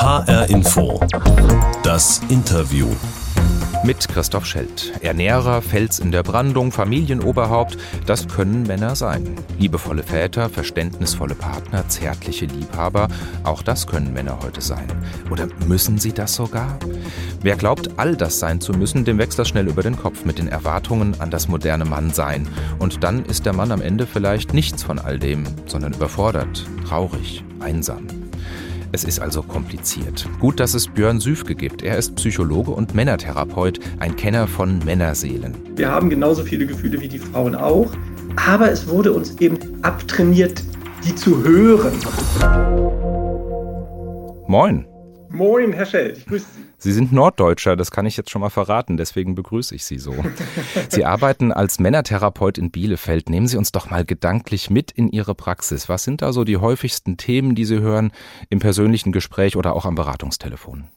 HR Info. Das Interview. Mit Christoph Schelt. Ernährer, Fels in der Brandung, Familienoberhaupt, das können Männer sein. Liebevolle Väter, verständnisvolle Partner, zärtliche Liebhaber, auch das können Männer heute sein. Oder müssen sie das sogar? Wer glaubt, all das sein zu müssen, dem wächst das schnell über den Kopf mit den Erwartungen an das moderne Mannsein. Und dann ist der Mann am Ende vielleicht nichts von all dem, sondern überfordert, traurig, einsam. Es ist also kompliziert. Gut, dass es Björn Süfke gibt. Er ist Psychologe und Männertherapeut, ein Kenner von Männerseelen. Wir haben genauso viele Gefühle wie die Frauen auch, aber es wurde uns eben abtrainiert, die zu hören. Moin. Moin, Herr Schelt, ich grüße Sie. Sie sind Norddeutscher, das kann ich jetzt schon mal verraten, deswegen begrüße ich Sie so. Sie arbeiten als Männertherapeut in Bielefeld. Nehmen Sie uns doch mal gedanklich mit in Ihre Praxis. Was sind da so die häufigsten Themen, die Sie hören im persönlichen Gespräch oder auch am Beratungstelefon?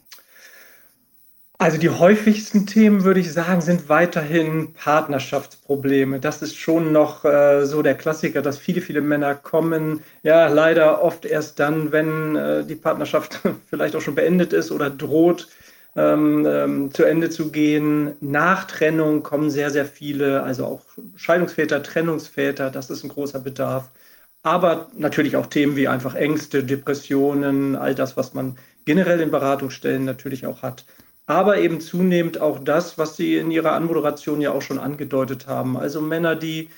Also die häufigsten Themen, würde ich sagen, sind weiterhin Partnerschaftsprobleme. Das ist schon noch äh, so der Klassiker, dass viele, viele Männer kommen, ja, leider oft erst dann, wenn äh, die Partnerschaft vielleicht auch schon beendet ist oder droht, ähm, ähm, zu Ende zu gehen. Nach Trennung kommen sehr, sehr viele, also auch Scheidungsväter, Trennungsväter, das ist ein großer Bedarf. Aber natürlich auch Themen wie einfach Ängste, Depressionen, all das, was man generell in Beratungsstellen natürlich auch hat aber eben zunehmend auch das, was Sie in Ihrer Anmoderation ja auch schon angedeutet haben. Also Männer, die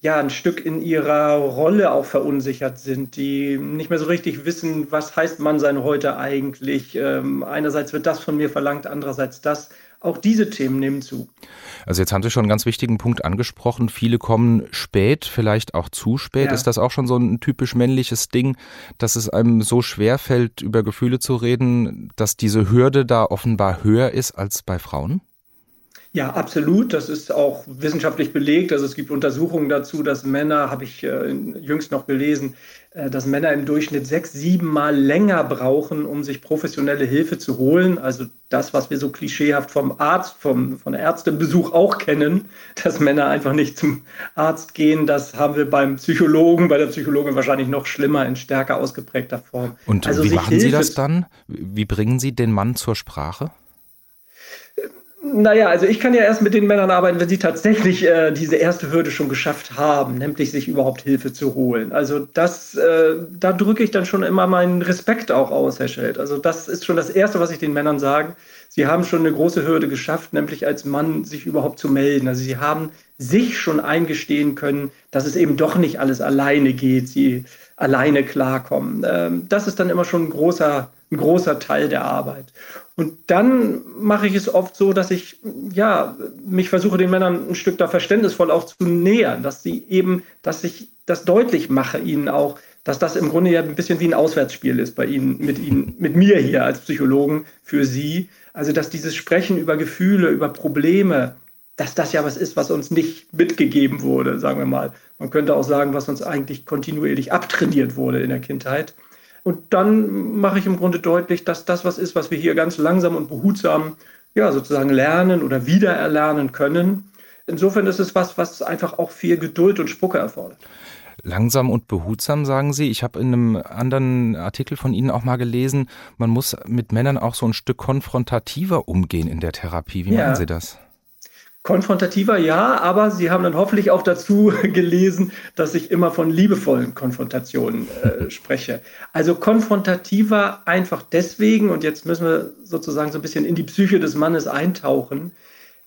ja ein Stück in ihrer Rolle auch verunsichert sind, die nicht mehr so richtig wissen, was heißt Mann sein heute eigentlich. Ähm, einerseits wird das von mir verlangt, andererseits das. Auch diese Themen nehmen zu. Also jetzt haben Sie schon einen ganz wichtigen Punkt angesprochen. Viele kommen spät, vielleicht auch zu spät. Ja. Ist das auch schon so ein typisch männliches Ding, dass es einem so schwer fällt, über Gefühle zu reden, dass diese Hürde da offenbar höher ist als bei Frauen? Ja, absolut. Das ist auch wissenschaftlich belegt. Also es gibt Untersuchungen dazu, dass Männer, habe ich äh, jüngst noch gelesen, äh, dass Männer im Durchschnitt sechs, sieben Mal länger brauchen, um sich professionelle Hilfe zu holen. Also das, was wir so klischeehaft vom Arzt, vom, von Ärztebesuch auch kennen, dass Männer einfach nicht zum Arzt gehen, das haben wir beim Psychologen, bei der Psychologin wahrscheinlich noch schlimmer in stärker ausgeprägter Form. Und also wie machen Hilfe Sie das dann? Wie bringen Sie den Mann zur Sprache? Naja, also ich kann ja erst mit den Männern arbeiten, wenn sie tatsächlich äh, diese erste Hürde schon geschafft haben, nämlich sich überhaupt Hilfe zu holen. Also das, äh, da drücke ich dann schon immer meinen Respekt auch aus, Herr Schelt. Also das ist schon das Erste, was ich den Männern sage. Sie haben schon eine große Hürde geschafft, nämlich als Mann sich überhaupt zu melden. Also sie haben sich schon eingestehen können, dass es eben doch nicht alles alleine geht, sie alleine klarkommen. Ähm, das ist dann immer schon ein großer ein großer Teil der Arbeit. Und dann mache ich es oft so, dass ich ja mich versuche, den Männern ein Stück da verständnisvoll auch zu nähern, dass sie eben, dass ich das deutlich mache ihnen auch, dass das im Grunde ja ein bisschen wie ein Auswärtsspiel ist bei ihnen, mit ihnen, mit mir hier als Psychologen für sie. Also, dass dieses Sprechen über Gefühle, über Probleme, dass das ja was ist, was uns nicht mitgegeben wurde, sagen wir mal. Man könnte auch sagen, was uns eigentlich kontinuierlich abtrainiert wurde in der Kindheit. Und dann mache ich im Grunde deutlich, dass das was ist, was wir hier ganz langsam und behutsam ja, sozusagen lernen oder wiedererlernen können. Insofern ist es was, was einfach auch viel Geduld und Spucke erfordert. Langsam und behutsam, sagen Sie. Ich habe in einem anderen Artikel von Ihnen auch mal gelesen, man muss mit Männern auch so ein Stück konfrontativer umgehen in der Therapie. Wie ja. meinen Sie das? Konfrontativer ja, aber Sie haben dann hoffentlich auch dazu gelesen, dass ich immer von liebevollen Konfrontationen äh, spreche. Also konfrontativer einfach deswegen, und jetzt müssen wir sozusagen so ein bisschen in die Psyche des Mannes eintauchen,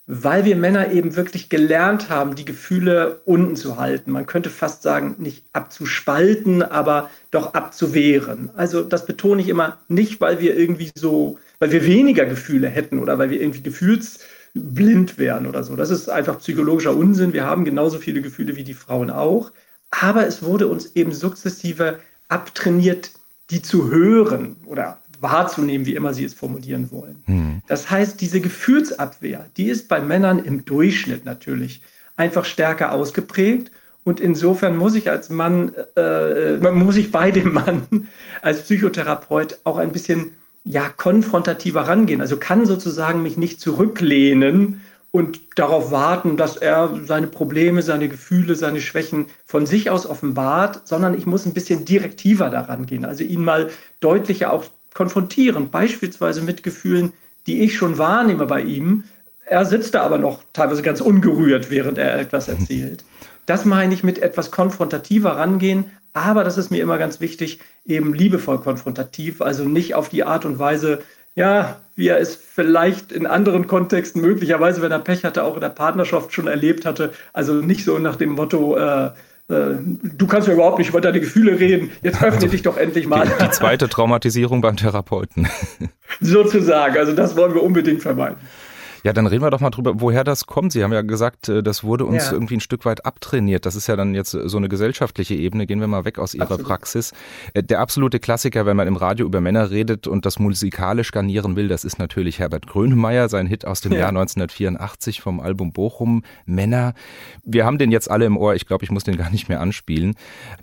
weil wir Männer eben wirklich gelernt haben, die Gefühle unten zu halten. Man könnte fast sagen, nicht abzuspalten, aber doch abzuwehren. Also das betone ich immer nicht, weil wir irgendwie so, weil wir weniger Gefühle hätten oder weil wir irgendwie gefühls blind wären oder so. Das ist einfach psychologischer Unsinn. Wir haben genauso viele Gefühle wie die Frauen auch. Aber es wurde uns eben sukzessive abtrainiert, die zu hören oder wahrzunehmen, wie immer sie es formulieren wollen. Mhm. Das heißt, diese Gefühlsabwehr, die ist bei Männern im Durchschnitt natürlich einfach stärker ausgeprägt. Und insofern muss ich als Mann, äh, muss ich bei dem Mann als Psychotherapeut auch ein bisschen ja, konfrontativer rangehen. Also kann sozusagen mich nicht zurücklehnen und darauf warten, dass er seine Probleme, seine Gefühle, seine Schwächen von sich aus offenbart, sondern ich muss ein bisschen direktiver daran gehen. Also ihn mal deutlicher auch konfrontieren, beispielsweise mit Gefühlen, die ich schon wahrnehme bei ihm. Er sitzt da aber noch teilweise ganz ungerührt, während er etwas erzählt. Das meine ich mit etwas konfrontativer rangehen, aber das ist mir immer ganz wichtig, eben liebevoll konfrontativ, also nicht auf die Art und Weise, ja, wie er es vielleicht in anderen Kontexten möglicherweise, wenn er Pech hatte, auch in der Partnerschaft schon erlebt hatte. Also nicht so nach dem Motto, äh, äh, du kannst ja überhaupt nicht über deine Gefühle reden, jetzt öffne also, dich doch endlich mal. Die, die zweite Traumatisierung beim Therapeuten. Sozusagen, also das wollen wir unbedingt vermeiden. Ja, dann reden wir doch mal drüber, woher das kommt. Sie haben ja gesagt, äh, das wurde uns ja. irgendwie ein Stück weit abtrainiert. Das ist ja dann jetzt so eine gesellschaftliche Ebene. Gehen wir mal weg aus Ihrer Absolut. Praxis. Äh, der absolute Klassiker, wenn man im Radio über Männer redet und das musikalisch garnieren will, das ist natürlich Herbert Grönemeyer, sein Hit aus dem ja. Jahr 1984 vom Album Bochum, Männer. Wir haben den jetzt alle im Ohr. Ich glaube, ich muss den gar nicht mehr anspielen.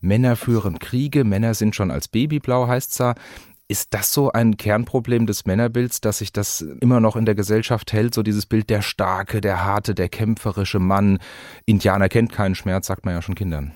Männer führen Kriege, Männer sind schon als Babyblau, heißt's da. Ist das so ein Kernproblem des Männerbilds, dass sich das immer noch in der Gesellschaft hält? So dieses Bild der starke, der harte, der kämpferische Mann. Indianer kennt keinen Schmerz, sagt man ja schon Kindern.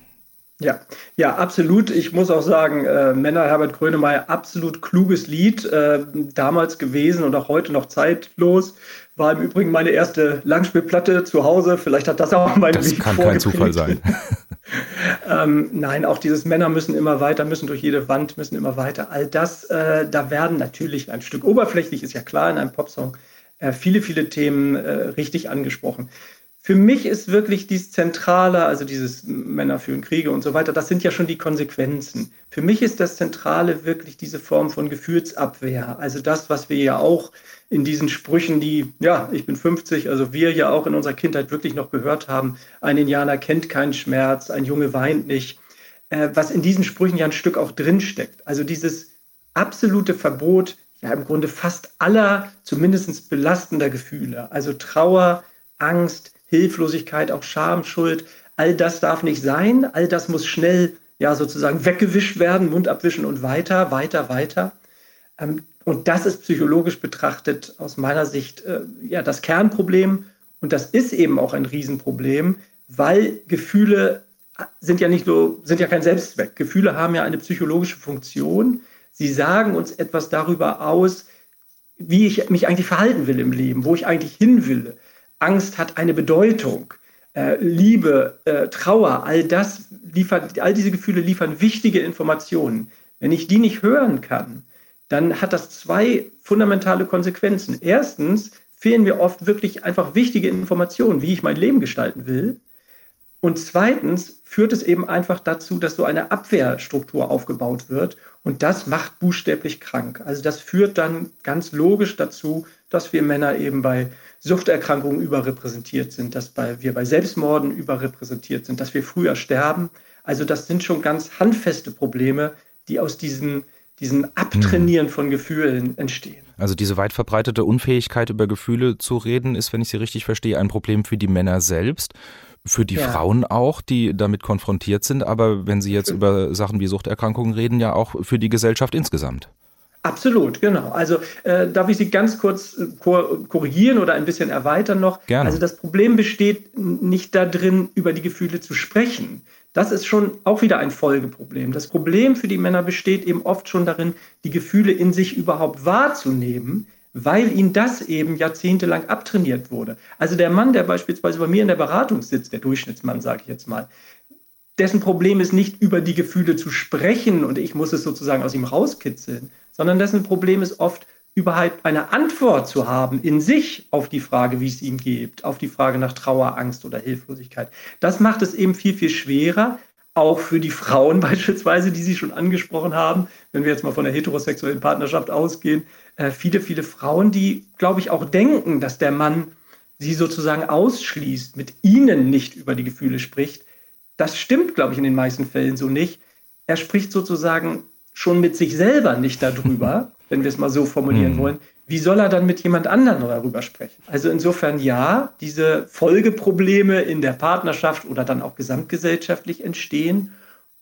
Ja, ja, absolut. Ich muss auch sagen, äh, Männer Herbert Grönemeyer, absolut kluges Lied, äh, damals gewesen und auch heute noch zeitlos. War im Übrigen meine erste Langspielplatte zu Hause. Vielleicht hat das auch mein Das Weg kann kein Zufall sein. ähm, nein, auch dieses Männer müssen immer weiter, müssen durch jede Wand, müssen immer weiter. All das, äh, da werden natürlich ein Stück oberflächlich, ist ja klar in einem Popsong, äh, viele, viele Themen äh, richtig angesprochen. Für mich ist wirklich dieses Zentrale, also dieses Männer führen Kriege und so weiter, das sind ja schon die Konsequenzen. Für mich ist das Zentrale wirklich diese Form von Gefühlsabwehr. Also das, was wir ja auch in diesen Sprüchen, die, ja, ich bin 50, also wir ja auch in unserer Kindheit wirklich noch gehört haben, ein Indianer kennt keinen Schmerz, ein Junge weint nicht, äh, was in diesen Sprüchen ja ein Stück auch drinsteckt. Also dieses absolute Verbot, ja im Grunde fast aller, zumindest belastender Gefühle, also Trauer, Angst, Hilflosigkeit, auch Scham, Schuld, all das darf nicht sein, all das muss schnell ja sozusagen weggewischt werden, Mund abwischen und weiter, weiter, weiter. Ähm, und das ist psychologisch betrachtet aus meiner Sicht äh, ja das Kernproblem. Und das ist eben auch ein Riesenproblem, weil Gefühle sind ja nicht nur, sind ja kein Selbstzweck. Gefühle haben ja eine psychologische Funktion. Sie sagen uns etwas darüber aus, wie ich mich eigentlich verhalten will im Leben, wo ich eigentlich hin will. Angst hat eine Bedeutung. Äh, Liebe, äh, Trauer, all das liefert, all diese Gefühle liefern wichtige Informationen. Wenn ich die nicht hören kann, dann hat das zwei fundamentale Konsequenzen. Erstens fehlen mir oft wirklich einfach wichtige Informationen, wie ich mein Leben gestalten will. Und zweitens führt es eben einfach dazu, dass so eine Abwehrstruktur aufgebaut wird. Und das macht buchstäblich krank. Also das führt dann ganz logisch dazu, dass wir Männer eben bei Suchterkrankungen überrepräsentiert sind, dass bei, wir bei Selbstmorden überrepräsentiert sind, dass wir früher sterben. Also das sind schon ganz handfeste Probleme, die aus diesen diesen Abtrainieren von Gefühlen entstehen. Also diese weit verbreitete Unfähigkeit über Gefühle zu reden, ist, wenn ich Sie richtig verstehe, ein Problem für die Männer selbst, für die ja. Frauen auch, die damit konfrontiert sind, aber wenn Sie jetzt über Sachen wie Suchterkrankungen reden, ja auch für die Gesellschaft insgesamt. Absolut, genau. Also äh, darf ich Sie ganz kurz äh, korrigieren oder ein bisschen erweitern noch? Gerne. Also das Problem besteht nicht darin, über die Gefühle zu sprechen. Das ist schon auch wieder ein Folgeproblem. Das Problem für die Männer besteht eben oft schon darin, die Gefühle in sich überhaupt wahrzunehmen, weil ihnen das eben jahrzehntelang abtrainiert wurde. Also der Mann, der beispielsweise bei mir in der Beratung sitzt, der Durchschnittsmann, sage ich jetzt mal, dessen Problem ist nicht über die Gefühle zu sprechen und ich muss es sozusagen aus ihm rauskitzeln, sondern dessen Problem ist oft überhaupt eine Antwort zu haben in sich auf die Frage, wie es ihm geht, auf die Frage nach Trauer, Angst oder Hilflosigkeit. Das macht es eben viel, viel schwerer, auch für die Frauen beispielsweise, die Sie schon angesprochen haben, wenn wir jetzt mal von der heterosexuellen Partnerschaft ausgehen, äh, viele, viele Frauen, die, glaube ich, auch denken, dass der Mann sie sozusagen ausschließt, mit ihnen nicht über die Gefühle spricht. Das stimmt, glaube ich, in den meisten Fällen so nicht. Er spricht sozusagen schon mit sich selber nicht darüber, wenn wir es mal so formulieren mhm. wollen, wie soll er dann mit jemand anderem darüber sprechen? Also insofern ja, diese Folgeprobleme in der Partnerschaft oder dann auch gesamtgesellschaftlich entstehen.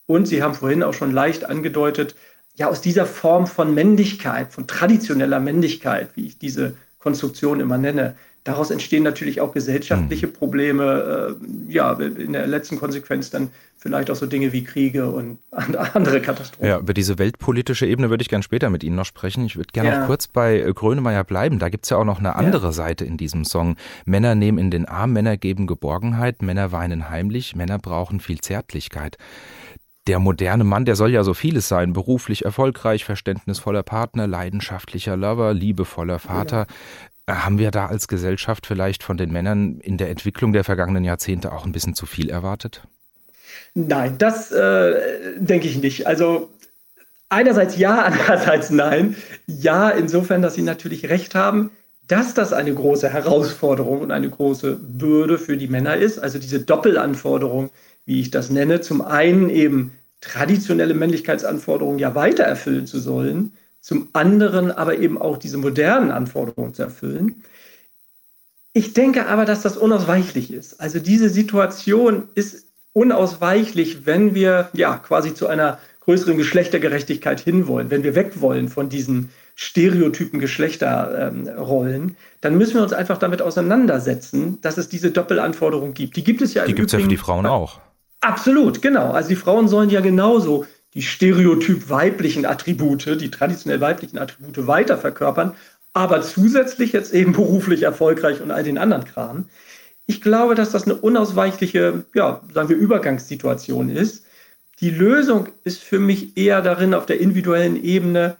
Und Sie haben vorhin auch schon leicht angedeutet, ja, aus dieser Form von Männlichkeit, von traditioneller Männlichkeit, wie ich diese Konstruktion immer nenne, daraus entstehen natürlich auch gesellschaftliche mhm. Probleme. Äh, ja, in der letzten Konsequenz dann vielleicht auch so Dinge wie Kriege und andere Katastrophen. Ja, über diese weltpolitische Ebene würde ich gerne später mit Ihnen noch sprechen. Ich würde gerne ja. noch kurz bei äh, Grönemeyer bleiben. Da gibt es ja auch noch eine andere ja. Seite in diesem Song. Männer nehmen in den Arm, Männer geben Geborgenheit, Männer weinen heimlich, Männer brauchen viel Zärtlichkeit der moderne Mann, der soll ja so vieles sein, beruflich erfolgreich, verständnisvoller Partner, leidenschaftlicher Lover, liebevoller Vater. Haben wir da als Gesellschaft vielleicht von den Männern in der Entwicklung der vergangenen Jahrzehnte auch ein bisschen zu viel erwartet? Nein, das äh, denke ich nicht. Also einerseits ja, andererseits nein. Ja, insofern, dass Sie natürlich recht haben, dass das eine große Herausforderung und eine große Bürde für die Männer ist. Also diese Doppelanforderung, wie ich das nenne, zum einen eben traditionelle Männlichkeitsanforderungen ja weiter erfüllen zu sollen, zum anderen aber eben auch diese modernen Anforderungen zu erfüllen. Ich denke aber, dass das unausweichlich ist. Also diese Situation ist unausweichlich, wenn wir ja quasi zu einer größeren Geschlechtergerechtigkeit hinwollen, wenn wir weg wollen von diesen stereotypen Geschlechterrollen, ähm, dann müssen wir uns einfach damit auseinandersetzen, dass es diese Doppelanforderung gibt. Die gibt es ja. Die gibt es ja für die Frauen auch. Absolut, genau. Also die Frauen sollen ja genauso die stereotyp weiblichen Attribute, die traditionell weiblichen Attribute weiter verkörpern, aber zusätzlich jetzt eben beruflich erfolgreich und all den anderen Kram. Ich glaube, dass das eine unausweichliche, ja, sagen wir, Übergangssituation ist. Die Lösung ist für mich eher darin, auf der individuellen Ebene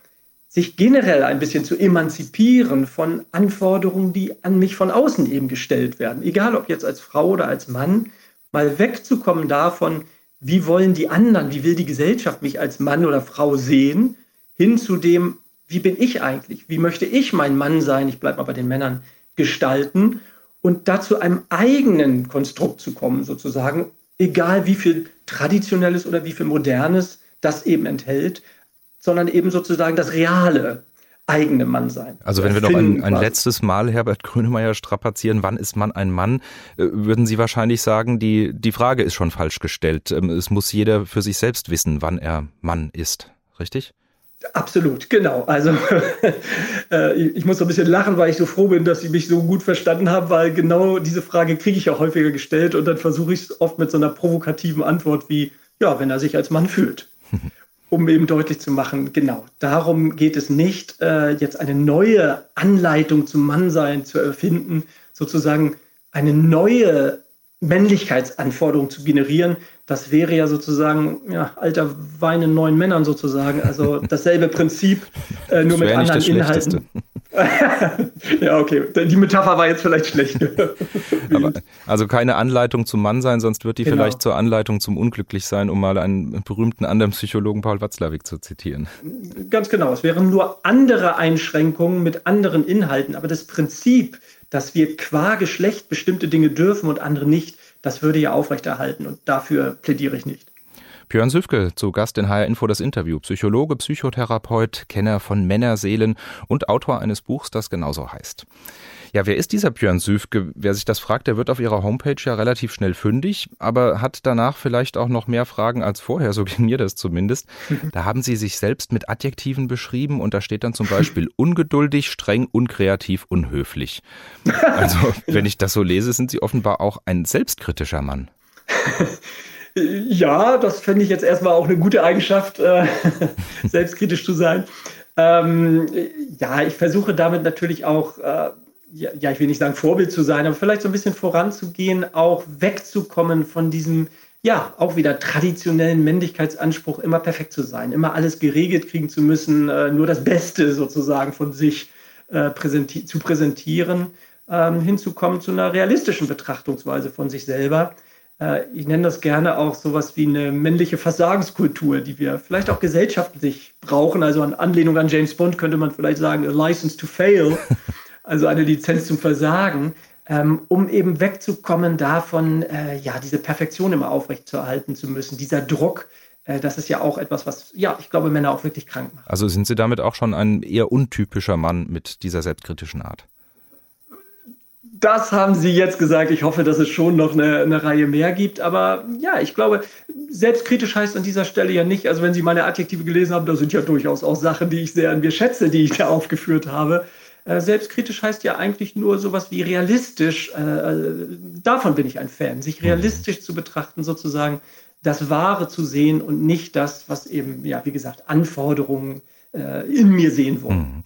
sich generell ein bisschen zu emanzipieren von Anforderungen, die an mich von außen eben gestellt werden. Egal ob jetzt als Frau oder als Mann, mal wegzukommen davon, wie wollen die anderen, wie will die Gesellschaft mich als Mann oder Frau sehen, hin zu dem, wie bin ich eigentlich, wie möchte ich mein Mann sein, ich bleibe mal bei den Männern, gestalten und dazu einem eigenen Konstrukt zu kommen, sozusagen, egal wie viel traditionelles oder wie viel modernes das eben enthält, sondern eben sozusagen das reale eigene Mann sein. Also wenn wir noch ein, ein letztes Mal Herbert Grönemeyer strapazieren, wann ist man ein Mann, äh, würden Sie wahrscheinlich sagen, die, die Frage ist schon falsch gestellt. Ähm, es muss jeder für sich selbst wissen, wann er Mann ist, richtig? Absolut, genau. Also äh, ich muss so ein bisschen lachen, weil ich so froh bin, dass Sie mich so gut verstanden haben, weil genau diese Frage kriege ich ja häufiger gestellt und dann versuche ich es oft mit so einer provokativen Antwort wie, ja, wenn er sich als Mann fühlt. um eben deutlich zu machen, genau, darum geht es nicht, äh, jetzt eine neue Anleitung zum Mannsein zu erfinden, sozusagen eine neue Männlichkeitsanforderung zu generieren. Das wäre ja sozusagen ja, alter Wein in neuen Männern sozusagen. Also dasselbe Prinzip, äh, nur mit anderen Inhalten. ja, okay. Die Metapher war jetzt vielleicht schlecht. Aber, also keine Anleitung zum Mannsein, sonst wird die genau. vielleicht zur Anleitung zum Unglücklichsein, um mal einen berühmten anderen Psychologen Paul Watzlawick zu zitieren. Ganz genau. Es wären nur andere Einschränkungen mit anderen Inhalten. Aber das Prinzip, dass wir qua Geschlecht bestimmte Dinge dürfen und andere nicht, das würde ja aufrechterhalten. Und dafür plädiere ich nicht. Björn Süfke zu Gast in HR Info das Interview. Psychologe, Psychotherapeut, Kenner von Männerseelen und Autor eines Buchs, das genauso heißt. Ja, wer ist dieser Björn Süfke? Wer sich das fragt, der wird auf ihrer Homepage ja relativ schnell fündig, aber hat danach vielleicht auch noch mehr Fragen als vorher, so ging mir das zumindest. Da haben sie sich selbst mit Adjektiven beschrieben und da steht dann zum Beispiel ungeduldig, streng, unkreativ, unhöflich. Also, wenn ich das so lese, sind sie offenbar auch ein selbstkritischer Mann. Ja, das fände ich jetzt erstmal auch eine gute Eigenschaft, äh, selbstkritisch zu sein. Ähm, ja, ich versuche damit natürlich auch, äh, ja, ich will nicht sagen Vorbild zu sein, aber vielleicht so ein bisschen voranzugehen, auch wegzukommen von diesem, ja, auch wieder traditionellen Männlichkeitsanspruch, immer perfekt zu sein, immer alles geregelt kriegen zu müssen, äh, nur das Beste sozusagen von sich äh, präsenti zu präsentieren, ähm, hinzukommen zu einer realistischen Betrachtungsweise von sich selber ich nenne das gerne auch sowas wie eine männliche Versagenskultur, die wir vielleicht auch gesellschaftlich brauchen. Also an Anlehnung an James Bond könnte man vielleicht sagen, a license to fail, also eine Lizenz zum Versagen, ähm, um eben wegzukommen davon, äh, ja, diese Perfektion immer aufrechtzuerhalten zu müssen, dieser Druck, äh, das ist ja auch etwas, was, ja, ich glaube, Männer auch wirklich krank macht. Also sind Sie damit auch schon ein eher untypischer Mann mit dieser selbstkritischen Art? Das haben Sie jetzt gesagt. Ich hoffe, dass es schon noch eine, eine, Reihe mehr gibt. Aber ja, ich glaube, selbstkritisch heißt an dieser Stelle ja nicht, also wenn Sie meine Adjektive gelesen haben, da sind ja durchaus auch Sachen, die ich sehr an mir schätze, die ich da aufgeführt habe. Äh, selbstkritisch heißt ja eigentlich nur sowas wie realistisch. Äh, davon bin ich ein Fan, sich realistisch zu betrachten, sozusagen das Wahre zu sehen und nicht das, was eben, ja, wie gesagt, Anforderungen in mir sehen wollen. Mhm.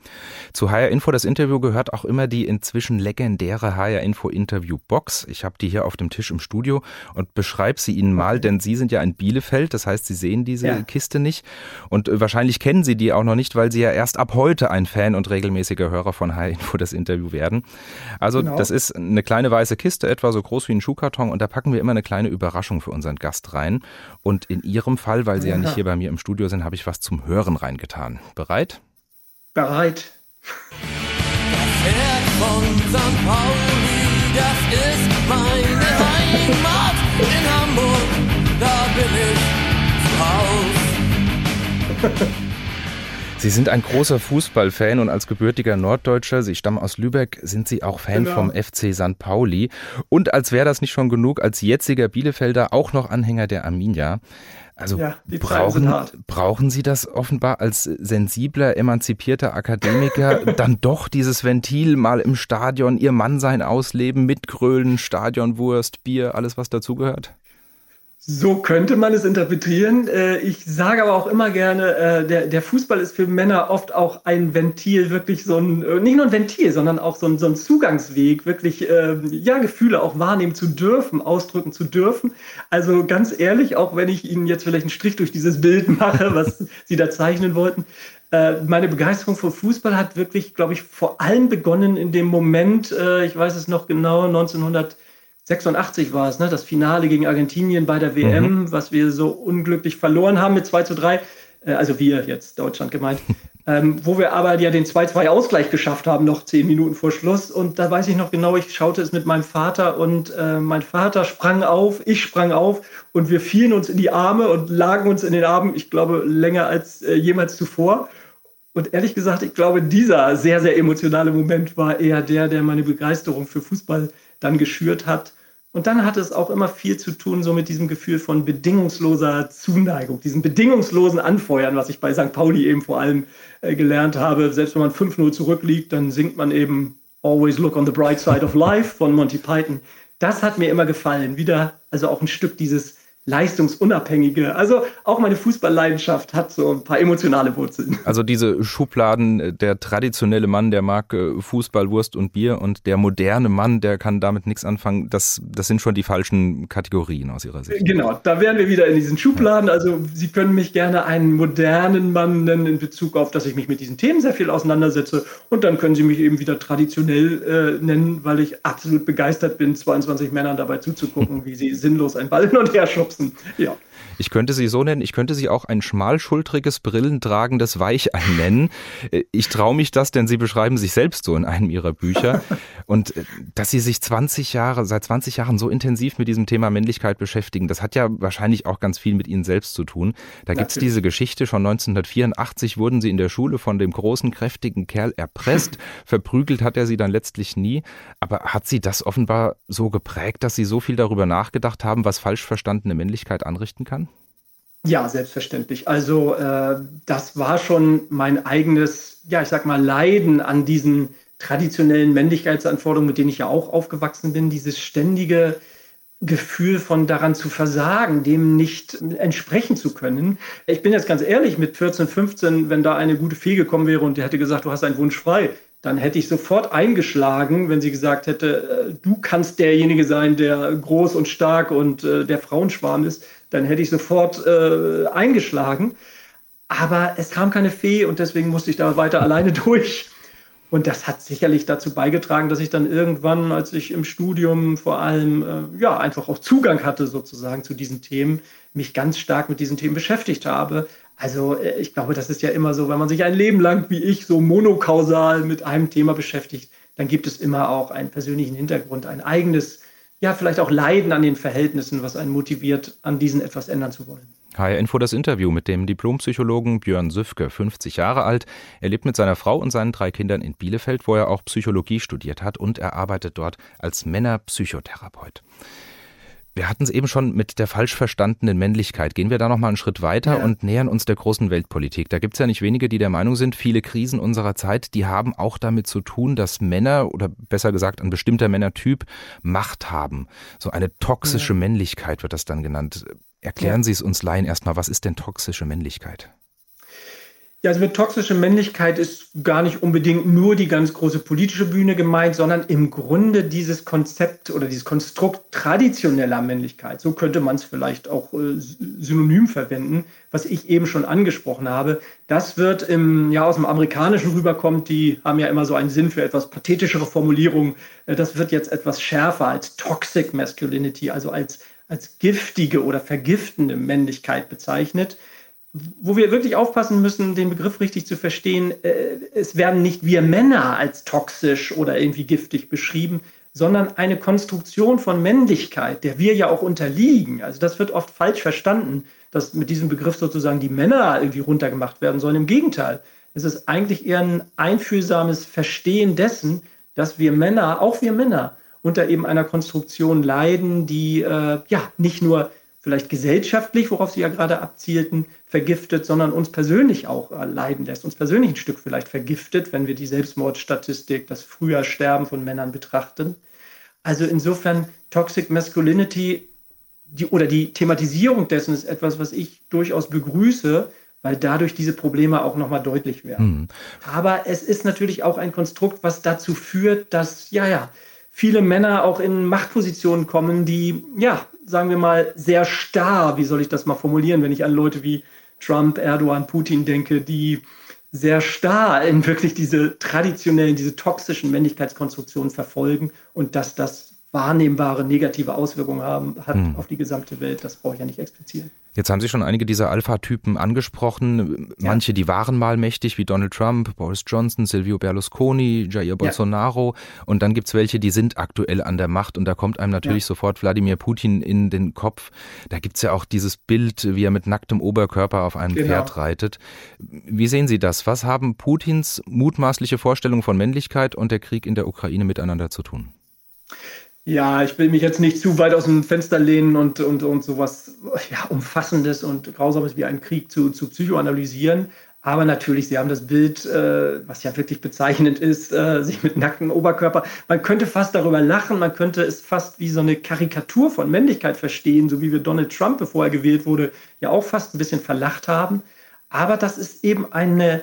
Zu HR Info das Interview gehört auch immer die inzwischen legendäre HR Info Interview Box. Ich habe die hier auf dem Tisch im Studio und beschreibe sie Ihnen mal, denn Sie sind ja in Bielefeld, das heißt, Sie sehen diese ja. Kiste nicht und äh, wahrscheinlich kennen Sie die auch noch nicht, weil Sie ja erst ab heute ein Fan und regelmäßiger Hörer von HR Info das Interview werden. Also genau. das ist eine kleine weiße Kiste, etwa so groß wie ein Schuhkarton und da packen wir immer eine kleine Überraschung für unseren Gast rein. Und in Ihrem Fall, weil Sie ja, ja nicht hier bei mir im Studio sind, habe ich was zum Hören reingetan. Bereit? Bereit. Das Herz von St. Pauli, das ist meine Heimat in Hamburg, da bin ich zu Haus. Sie sind ein großer Fußballfan und als gebürtiger Norddeutscher, Sie stammen aus Lübeck, sind Sie auch Fan genau. vom FC St. Pauli. Und als wäre das nicht schon genug, als jetziger Bielefelder auch noch Anhänger der Arminia. Also ja, brauchen, brauchen Sie das offenbar als sensibler, emanzipierter Akademiker dann doch dieses Ventil mal im Stadion, Ihr Mannsein ausleben, mit Grölen, Stadionwurst, Bier, alles was dazugehört? So könnte man es interpretieren. Äh, ich sage aber auch immer gerne, äh, der, der Fußball ist für Männer oft auch ein Ventil, wirklich so ein, äh, nicht nur ein Ventil, sondern auch so ein, so ein Zugangsweg, wirklich, ja, Gefühle auch wahrnehmen zu dürfen, ausdrücken zu dürfen. Also ganz ehrlich, auch wenn ich Ihnen jetzt vielleicht einen Strich durch dieses Bild mache, was Sie da zeichnen wollten, meine Begeisterung für Fußball hat wirklich, glaube ich, vor allem begonnen in dem Moment, ich weiß es noch genau, 1900 86 war es, ne? das Finale gegen Argentinien bei der WM, mhm. was wir so unglücklich verloren haben mit 2 zu 3. Äh, also wir jetzt, Deutschland gemeint. ähm, wo wir aber ja den 2-2-Ausgleich geschafft haben, noch zehn Minuten vor Schluss. Und da weiß ich noch genau, ich schaute es mit meinem Vater und äh, mein Vater sprang auf, ich sprang auf und wir fielen uns in die Arme und lagen uns in den Armen, ich glaube, länger als äh, jemals zuvor. Und ehrlich gesagt, ich glaube, dieser sehr, sehr emotionale Moment war eher der, der meine Begeisterung für Fußball dann geschürt hat. Und dann hat es auch immer viel zu tun, so mit diesem Gefühl von bedingungsloser Zuneigung, diesem bedingungslosen Anfeuern, was ich bei St. Pauli eben vor allem äh, gelernt habe. Selbst wenn man 5-0 zurückliegt, dann singt man eben Always Look on the Bright Side of Life von Monty Python. Das hat mir immer gefallen. Wieder, also auch ein Stück dieses leistungsunabhängige. Also auch meine Fußballleidenschaft hat so ein paar emotionale Wurzeln. Also diese Schubladen, äh, der traditionelle Mann, der mag äh, Fußball, Wurst und Bier und der moderne Mann, der kann damit nichts anfangen. Das, das sind schon die falschen Kategorien aus Ihrer Sicht. Genau, da wären wir wieder in diesen Schubladen. Also Sie können mich gerne einen modernen Mann nennen in Bezug auf, dass ich mich mit diesen Themen sehr viel auseinandersetze. Und dann können Sie mich eben wieder traditionell äh, nennen, weil ich absolut begeistert bin, 22 Männern dabei zuzugucken, wie sie sinnlos ein Ball hin und her schubsen yeah. Ich könnte sie so nennen, ich könnte sie auch ein schmalschultriges, brillentragendes Weichein nennen. Ich traue mich das, denn sie beschreiben sich selbst so in einem ihrer Bücher. Und äh, dass sie sich 20 Jahre, seit 20 Jahren so intensiv mit diesem Thema Männlichkeit beschäftigen, das hat ja wahrscheinlich auch ganz viel mit ihnen selbst zu tun. Da gibt es diese Geschichte, schon 1984 wurden sie in der Schule von dem großen, kräftigen Kerl erpresst. Verprügelt hat er sie dann letztlich nie. Aber hat sie das offenbar so geprägt, dass sie so viel darüber nachgedacht haben, was falsch verstandene Männlichkeit anrichten kann? Ja, selbstverständlich. Also äh, das war schon mein eigenes, ja, ich sag mal, Leiden an diesen traditionellen Männlichkeitsanforderungen, mit denen ich ja auch aufgewachsen bin, dieses ständige Gefühl von daran zu versagen, dem nicht entsprechen zu können. Ich bin jetzt ganz ehrlich, mit 14, 15, wenn da eine gute Fee gekommen wäre und die hätte gesagt, du hast einen Wunsch frei, dann hätte ich sofort eingeschlagen, wenn sie gesagt hätte, äh, du kannst derjenige sein, der groß und stark und äh, der Frauenschwarm ist dann hätte ich sofort äh, eingeschlagen. Aber es kam keine Fee und deswegen musste ich da weiter alleine durch. Und das hat sicherlich dazu beigetragen, dass ich dann irgendwann, als ich im Studium vor allem äh, ja einfach auch Zugang hatte sozusagen zu diesen Themen, mich ganz stark mit diesen Themen beschäftigt habe. Also äh, ich glaube, das ist ja immer so, wenn man sich ein Leben lang wie ich so monokausal mit einem Thema beschäftigt, dann gibt es immer auch einen persönlichen Hintergrund, ein eigenes ja, vielleicht auch Leiden an den Verhältnissen, was einen motiviert, an diesen etwas ändern zu wollen. HR Info das Interview mit dem Diplompsychologen Björn Süfke, 50 Jahre alt. Er lebt mit seiner Frau und seinen drei Kindern in Bielefeld, wo er auch Psychologie studiert hat und er arbeitet dort als Männerpsychotherapeut. Wir hatten es eben schon mit der falsch verstandenen Männlichkeit. Gehen wir da noch mal einen Schritt weiter ja. und nähern uns der großen Weltpolitik. Da gibt es ja nicht wenige, die der Meinung sind, viele Krisen unserer Zeit, die haben auch damit zu tun, dass Männer oder besser gesagt ein bestimmter Männertyp Macht haben. So eine toxische ja. Männlichkeit wird das dann genannt. Erklären ja. Sie es uns Laien erstmal, was ist denn toxische Männlichkeit? Ja, also mit toxischer Männlichkeit ist gar nicht unbedingt nur die ganz große politische Bühne gemeint, sondern im Grunde dieses Konzept oder dieses Konstrukt traditioneller Männlichkeit. So könnte man es vielleicht auch äh, synonym verwenden, was ich eben schon angesprochen habe. Das wird im, ja, aus dem Amerikanischen rüberkommt. Die haben ja immer so einen Sinn für etwas pathetischere Formulierungen. Äh, das wird jetzt etwas schärfer als Toxic Masculinity, also als, als giftige oder vergiftende Männlichkeit bezeichnet wo wir wirklich aufpassen müssen, den Begriff richtig zu verstehen, äh, es werden nicht wir Männer als toxisch oder irgendwie giftig beschrieben, sondern eine Konstruktion von Männlichkeit, der wir ja auch unterliegen. Also das wird oft falsch verstanden, dass mit diesem Begriff sozusagen die Männer irgendwie runtergemacht werden sollen. Im Gegenteil, es ist eigentlich eher ein einfühlsames Verstehen dessen, dass wir Männer, auch wir Männer, unter eben einer Konstruktion leiden, die äh, ja nicht nur vielleicht gesellschaftlich, worauf Sie ja gerade abzielten, vergiftet, sondern uns persönlich auch äh, leiden lässt, uns persönlich ein Stück vielleicht vergiftet, wenn wir die Selbstmordstatistik, das früher Sterben von Männern betrachten. Also insofern Toxic Masculinity die, oder die Thematisierung dessen ist etwas, was ich durchaus begrüße, weil dadurch diese Probleme auch nochmal deutlich werden. Mhm. Aber es ist natürlich auch ein Konstrukt, was dazu führt, dass, ja, ja, viele Männer auch in Machtpositionen kommen, die, ja, sagen wir mal, sehr starr, wie soll ich das mal formulieren, wenn ich an Leute wie Trump, Erdogan, Putin denke, die sehr starr in wirklich diese traditionellen, diese toxischen Männlichkeitskonstruktionen verfolgen und dass das wahrnehmbare negative Auswirkungen haben, hat hm. auf die gesamte Welt. Das brauche ich ja nicht explizieren. Jetzt haben Sie schon einige dieser Alpha-Typen angesprochen. Manche, ja. die waren mal mächtig, wie Donald Trump, Boris Johnson, Silvio Berlusconi, Jair Bolsonaro. Ja. Und dann gibt es welche, die sind aktuell an der Macht. Und da kommt einem natürlich ja. sofort Wladimir Putin in den Kopf. Da gibt es ja auch dieses Bild, wie er mit nacktem Oberkörper auf einem genau. Pferd reitet. Wie sehen Sie das? Was haben Putins mutmaßliche Vorstellungen von Männlichkeit und der Krieg in der Ukraine miteinander zu tun? Ja, ich will mich jetzt nicht zu weit aus dem Fenster lehnen und, und, und sowas ja, Umfassendes und Grausames wie einen Krieg zu, zu psychoanalysieren. Aber natürlich, Sie haben das Bild, äh, was ja wirklich bezeichnend ist, äh, sich mit nacktem Oberkörper. Man könnte fast darüber lachen, man könnte es fast wie so eine Karikatur von Männlichkeit verstehen, so wie wir Donald Trump, bevor er gewählt wurde, ja auch fast ein bisschen verlacht haben. Aber das ist eben eine,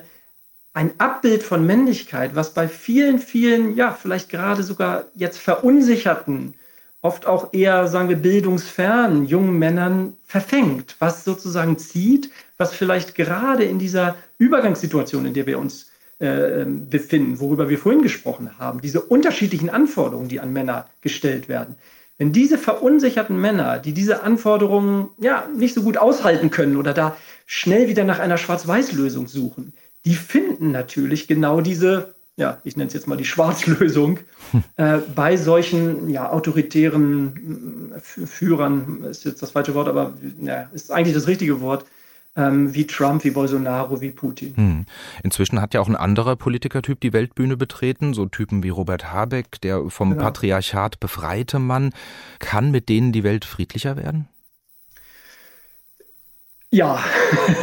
ein Abbild von Männlichkeit, was bei vielen, vielen, ja, vielleicht gerade sogar jetzt verunsicherten, oft auch eher, sagen wir, bildungsfernen jungen Männern verfängt, was sozusagen zieht, was vielleicht gerade in dieser Übergangssituation, in der wir uns äh, ähm, befinden, worüber wir vorhin gesprochen haben, diese unterschiedlichen Anforderungen, die an Männer gestellt werden. Wenn diese verunsicherten Männer, die diese Anforderungen ja nicht so gut aushalten können oder da schnell wieder nach einer Schwarz-Weiß-Lösung suchen, die finden natürlich genau diese, ja, ich nenne es jetzt mal die Schwarzlösung, hm. äh, bei solchen ja, autoritären Führern, ist jetzt das falsche Wort, aber ja, ist eigentlich das richtige Wort, ähm, wie Trump, wie Bolsonaro, wie Putin. Hm. Inzwischen hat ja auch ein anderer Politikertyp die Weltbühne betreten, so Typen wie Robert Habeck, der vom genau. Patriarchat befreite Mann. Kann mit denen die Welt friedlicher werden? Ja,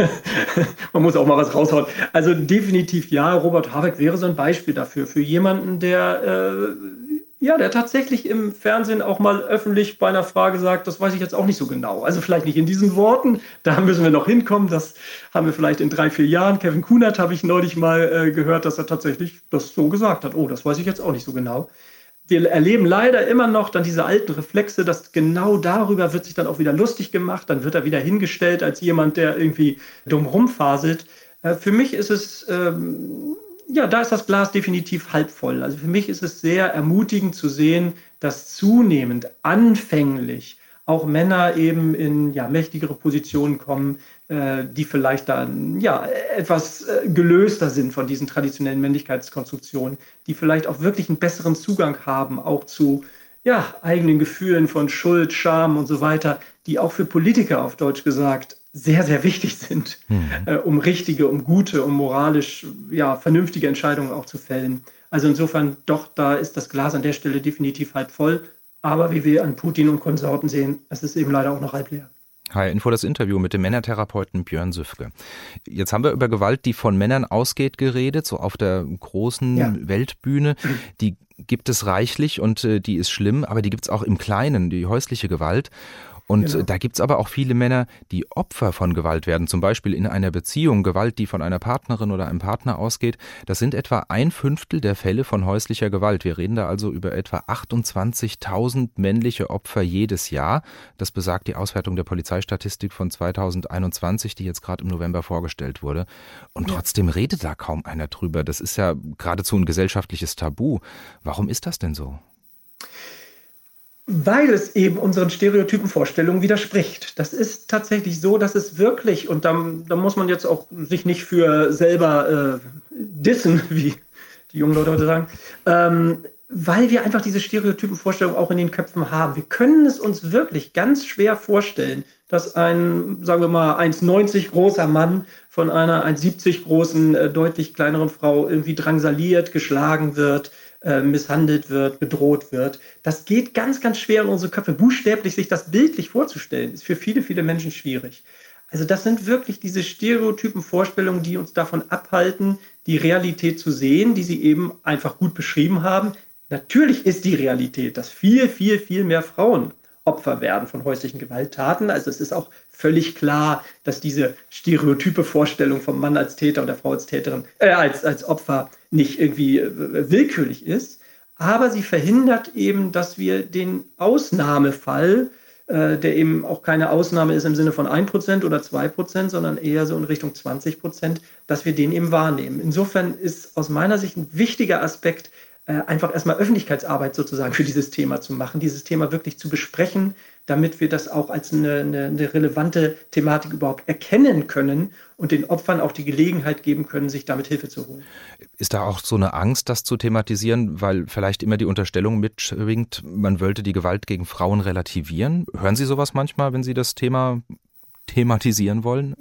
man muss auch mal was raushauen. Also definitiv ja, Robert Habeck wäre so ein Beispiel dafür, für jemanden, der äh, ja, der tatsächlich im Fernsehen auch mal öffentlich bei einer Frage sagt, das weiß ich jetzt auch nicht so genau. Also vielleicht nicht in diesen Worten, da müssen wir noch hinkommen. Das haben wir vielleicht in drei, vier Jahren. Kevin Kunert habe ich neulich mal äh, gehört, dass er tatsächlich das so gesagt hat. Oh, das weiß ich jetzt auch nicht so genau wir erleben leider immer noch dann diese alten Reflexe, dass genau darüber wird sich dann auch wieder lustig gemacht, dann wird er wieder hingestellt als jemand, der irgendwie dumm rumfaselt. Äh, für mich ist es, ähm, ja, da ist das Glas definitiv halb voll. Also für mich ist es sehr ermutigend zu sehen, dass zunehmend anfänglich auch Männer eben in ja, mächtigere Positionen kommen, die vielleicht dann ja etwas äh, gelöster sind von diesen traditionellen Männlichkeitskonstruktionen, die vielleicht auch wirklich einen besseren Zugang haben, auch zu ja, eigenen Gefühlen von Schuld, Scham und so weiter, die auch für Politiker auf Deutsch gesagt sehr, sehr wichtig sind, mhm. äh, um richtige, um gute, um moralisch ja, vernünftige Entscheidungen auch zu fällen. Also insofern doch, da ist das Glas an der Stelle definitiv halb voll. Aber wie wir an Putin und Konsorten sehen, es ist eben leider auch noch halb leer. Hi, Info das Interview mit dem Männertherapeuten Björn Süfke. Jetzt haben wir über Gewalt, die von Männern ausgeht, geredet, so auf der großen ja. Weltbühne. Die gibt es reichlich und äh, die ist schlimm, aber die gibt es auch im Kleinen, die häusliche Gewalt. Und genau. da gibt es aber auch viele Männer, die Opfer von Gewalt werden, zum Beispiel in einer Beziehung, Gewalt, die von einer Partnerin oder einem Partner ausgeht. Das sind etwa ein Fünftel der Fälle von häuslicher Gewalt. Wir reden da also über etwa 28.000 männliche Opfer jedes Jahr. Das besagt die Auswertung der Polizeistatistik von 2021, die jetzt gerade im November vorgestellt wurde. Und trotzdem redet da kaum einer drüber. Das ist ja geradezu ein gesellschaftliches Tabu. Warum ist das denn so? Weil es eben unseren Stereotypenvorstellungen widerspricht. Das ist tatsächlich so, dass es wirklich, und da, da muss man jetzt auch sich nicht für selber äh, dissen, wie die jungen Leute heute sagen, ähm, weil wir einfach diese Stereotypenvorstellungen auch in den Köpfen haben. Wir können es uns wirklich ganz schwer vorstellen, dass ein, sagen wir mal, 1,90 großer Mann von einer 1,70 großen, äh, deutlich kleineren Frau irgendwie drangsaliert, geschlagen wird, äh, misshandelt wird, bedroht wird. Das geht ganz, ganz schwer in unsere Köpfe. Buchstäblich sich das bildlich vorzustellen, ist für viele, viele Menschen schwierig. Also das sind wirklich diese stereotypen Vorstellungen, die uns davon abhalten, die Realität zu sehen, die Sie eben einfach gut beschrieben haben. Natürlich ist die Realität, dass viel, viel, viel mehr Frauen Opfer werden von häuslichen Gewalttaten. Also es ist auch völlig klar, dass diese stereotype Vorstellung vom Mann als Täter und der Frau als Täterin, äh, als, als Opfer nicht irgendwie äh, willkürlich ist. Aber sie verhindert eben, dass wir den Ausnahmefall, äh, der eben auch keine Ausnahme ist im Sinne von 1% oder 2%, sondern eher so in Richtung 20%, dass wir den eben wahrnehmen. Insofern ist aus meiner Sicht ein wichtiger Aspekt, äh, einfach erstmal Öffentlichkeitsarbeit sozusagen für dieses Thema zu machen, dieses Thema wirklich zu besprechen, damit wir das auch als eine, eine, eine, relevante Thematik überhaupt erkennen können und den Opfern auch die Gelegenheit geben können, sich damit Hilfe zu holen. Ist da auch so eine Angst, das zu thematisieren, weil vielleicht immer die Unterstellung mitschwingt, man wollte die Gewalt gegen Frauen relativieren? Hören Sie sowas manchmal, wenn Sie das Thema thematisieren wollen?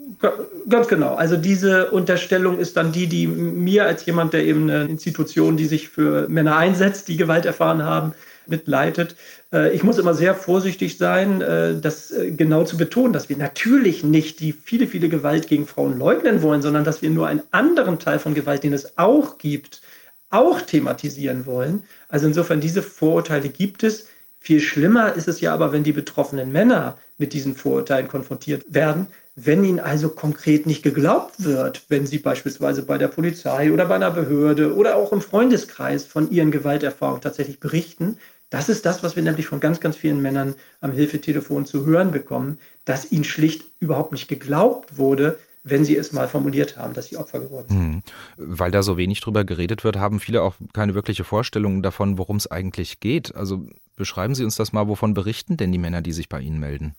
Ganz genau. Also diese Unterstellung ist dann die, die mir als jemand, der eben eine Institution, die sich für Männer einsetzt, die Gewalt erfahren haben, mitleitet. Äh, ich muss immer sehr vorsichtig sein, äh, das äh, genau zu betonen, dass wir natürlich nicht die viele, viele Gewalt gegen Frauen leugnen wollen, sondern dass wir nur einen anderen Teil von Gewalt, den es auch gibt, auch thematisieren wollen. Also insofern, diese Vorurteile gibt es. Viel schlimmer ist es ja aber, wenn die betroffenen Männer mit diesen Vorurteilen konfrontiert werden, wenn ihnen also konkret nicht geglaubt wird, wenn sie beispielsweise bei der Polizei oder bei einer Behörde oder auch im Freundeskreis von ihren Gewalterfahrungen tatsächlich berichten. Das ist das, was wir nämlich von ganz, ganz vielen Männern am Hilfetelefon zu hören bekommen, dass ihnen schlicht überhaupt nicht geglaubt wurde, wenn sie es mal formuliert haben, dass sie Opfer geworden sind. Mhm. Weil da so wenig drüber geredet wird, haben viele auch keine wirkliche Vorstellung davon, worum es eigentlich geht. Also beschreiben Sie uns das mal, wovon berichten denn die Männer, die sich bei Ihnen melden?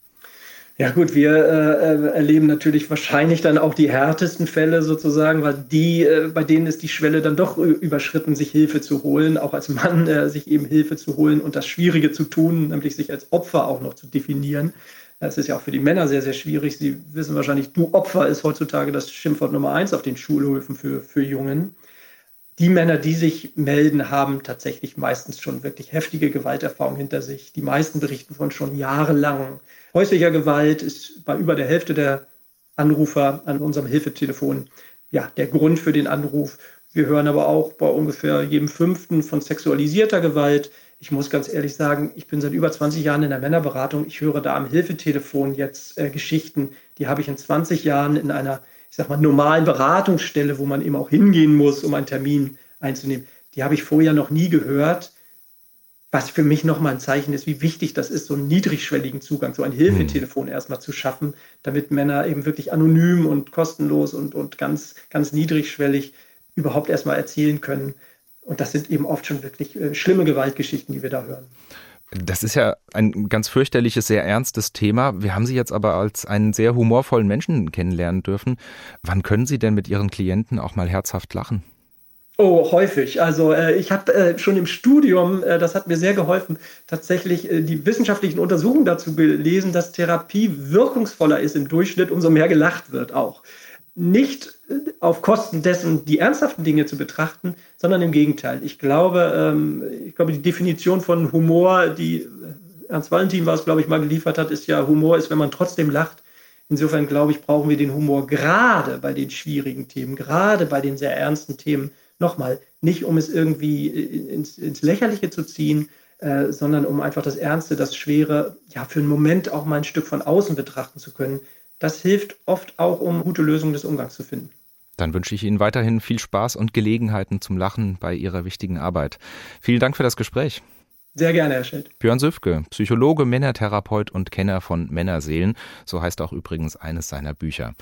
Ja gut, wir äh, erleben natürlich wahrscheinlich dann auch die härtesten Fälle sozusagen, weil die, äh, bei denen ist die Schwelle dann doch überschritten, sich Hilfe zu holen, auch als Mann äh, sich eben Hilfe zu holen und das Schwierige zu tun, nämlich sich als Opfer auch noch zu definieren. Das ist ja auch für die Männer sehr, sehr schwierig. Sie wissen wahrscheinlich, du Opfer ist heutzutage das Schimpfwort Nummer eins auf den Schulhöfen für, für Jungen. Die Männer, die sich melden, haben tatsächlich meistens schon wirklich heftige Gewalterfahrungen hinter sich. Die meisten berichten von schon jahrelang häuslicher Gewalt, ist bei über der Hälfte der Anrufer an unserem Hilfetelefon ja der Grund für den Anruf. Wir hören aber auch bei ungefähr jedem Fünften von sexualisierter Gewalt ich muss ganz ehrlich sagen, ich bin seit über 20 Jahren in der Männerberatung. Ich höre da am Hilfetelefon jetzt äh, Geschichten, die habe ich in 20 Jahren in einer, ich sag mal, normalen Beratungsstelle, wo man eben auch hingehen muss, um einen Termin einzunehmen. Die habe ich vorher noch nie gehört. Was für mich nochmal ein Zeichen ist, wie wichtig das ist, so einen niedrigschwelligen Zugang, so ein Hilfetelefon mhm. erstmal zu schaffen, damit Männer eben wirklich anonym und kostenlos und, und ganz, ganz niedrigschwellig überhaupt erstmal erzählen können, und das sind eben oft schon wirklich äh, schlimme Gewaltgeschichten, die wir da hören. Das ist ja ein ganz fürchterliches, sehr ernstes Thema. Wir haben Sie jetzt aber als einen sehr humorvollen Menschen kennenlernen dürfen. Wann können Sie denn mit Ihren Klienten auch mal herzhaft lachen? Oh, häufig. Also äh, ich habe äh, schon im Studium, äh, das hat mir sehr geholfen, tatsächlich äh, die wissenschaftlichen Untersuchungen dazu gelesen, dass Therapie wirkungsvoller ist im Durchschnitt, umso mehr gelacht wird auch nicht auf Kosten dessen die ernsthaften Dinge zu betrachten, sondern im Gegenteil. Ich glaube, ähm, ich glaube, die Definition von Humor, die Ernst Valentin war es, glaube ich, mal geliefert hat, ist ja, Humor ist, wenn man trotzdem lacht. Insofern glaube ich, brauchen wir den Humor gerade bei den schwierigen Themen, gerade bei den sehr ernsten Themen. Nochmal, nicht um es irgendwie ins, ins Lächerliche zu ziehen, äh, sondern um einfach das Ernste, das Schwere, ja, für einen Moment auch mal ein Stück von außen betrachten zu können. Das hilft oft auch, um gute Lösungen des Umgangs zu finden. Dann wünsche ich Ihnen weiterhin viel Spaß und Gelegenheiten zum Lachen bei Ihrer wichtigen Arbeit. Vielen Dank für das Gespräch. Sehr gerne, Herr Schild. Björn Süfke, Psychologe, Männertherapeut und Kenner von Männerseelen. So heißt auch übrigens eines seiner Bücher.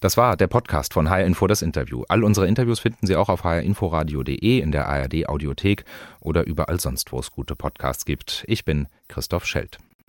Das war der Podcast von HR Info, das Interview. All unsere Interviews finden Sie auch auf hrinforadio.de, in der ARD Audiothek oder überall sonst, wo es gute Podcasts gibt. Ich bin Christoph Schelt.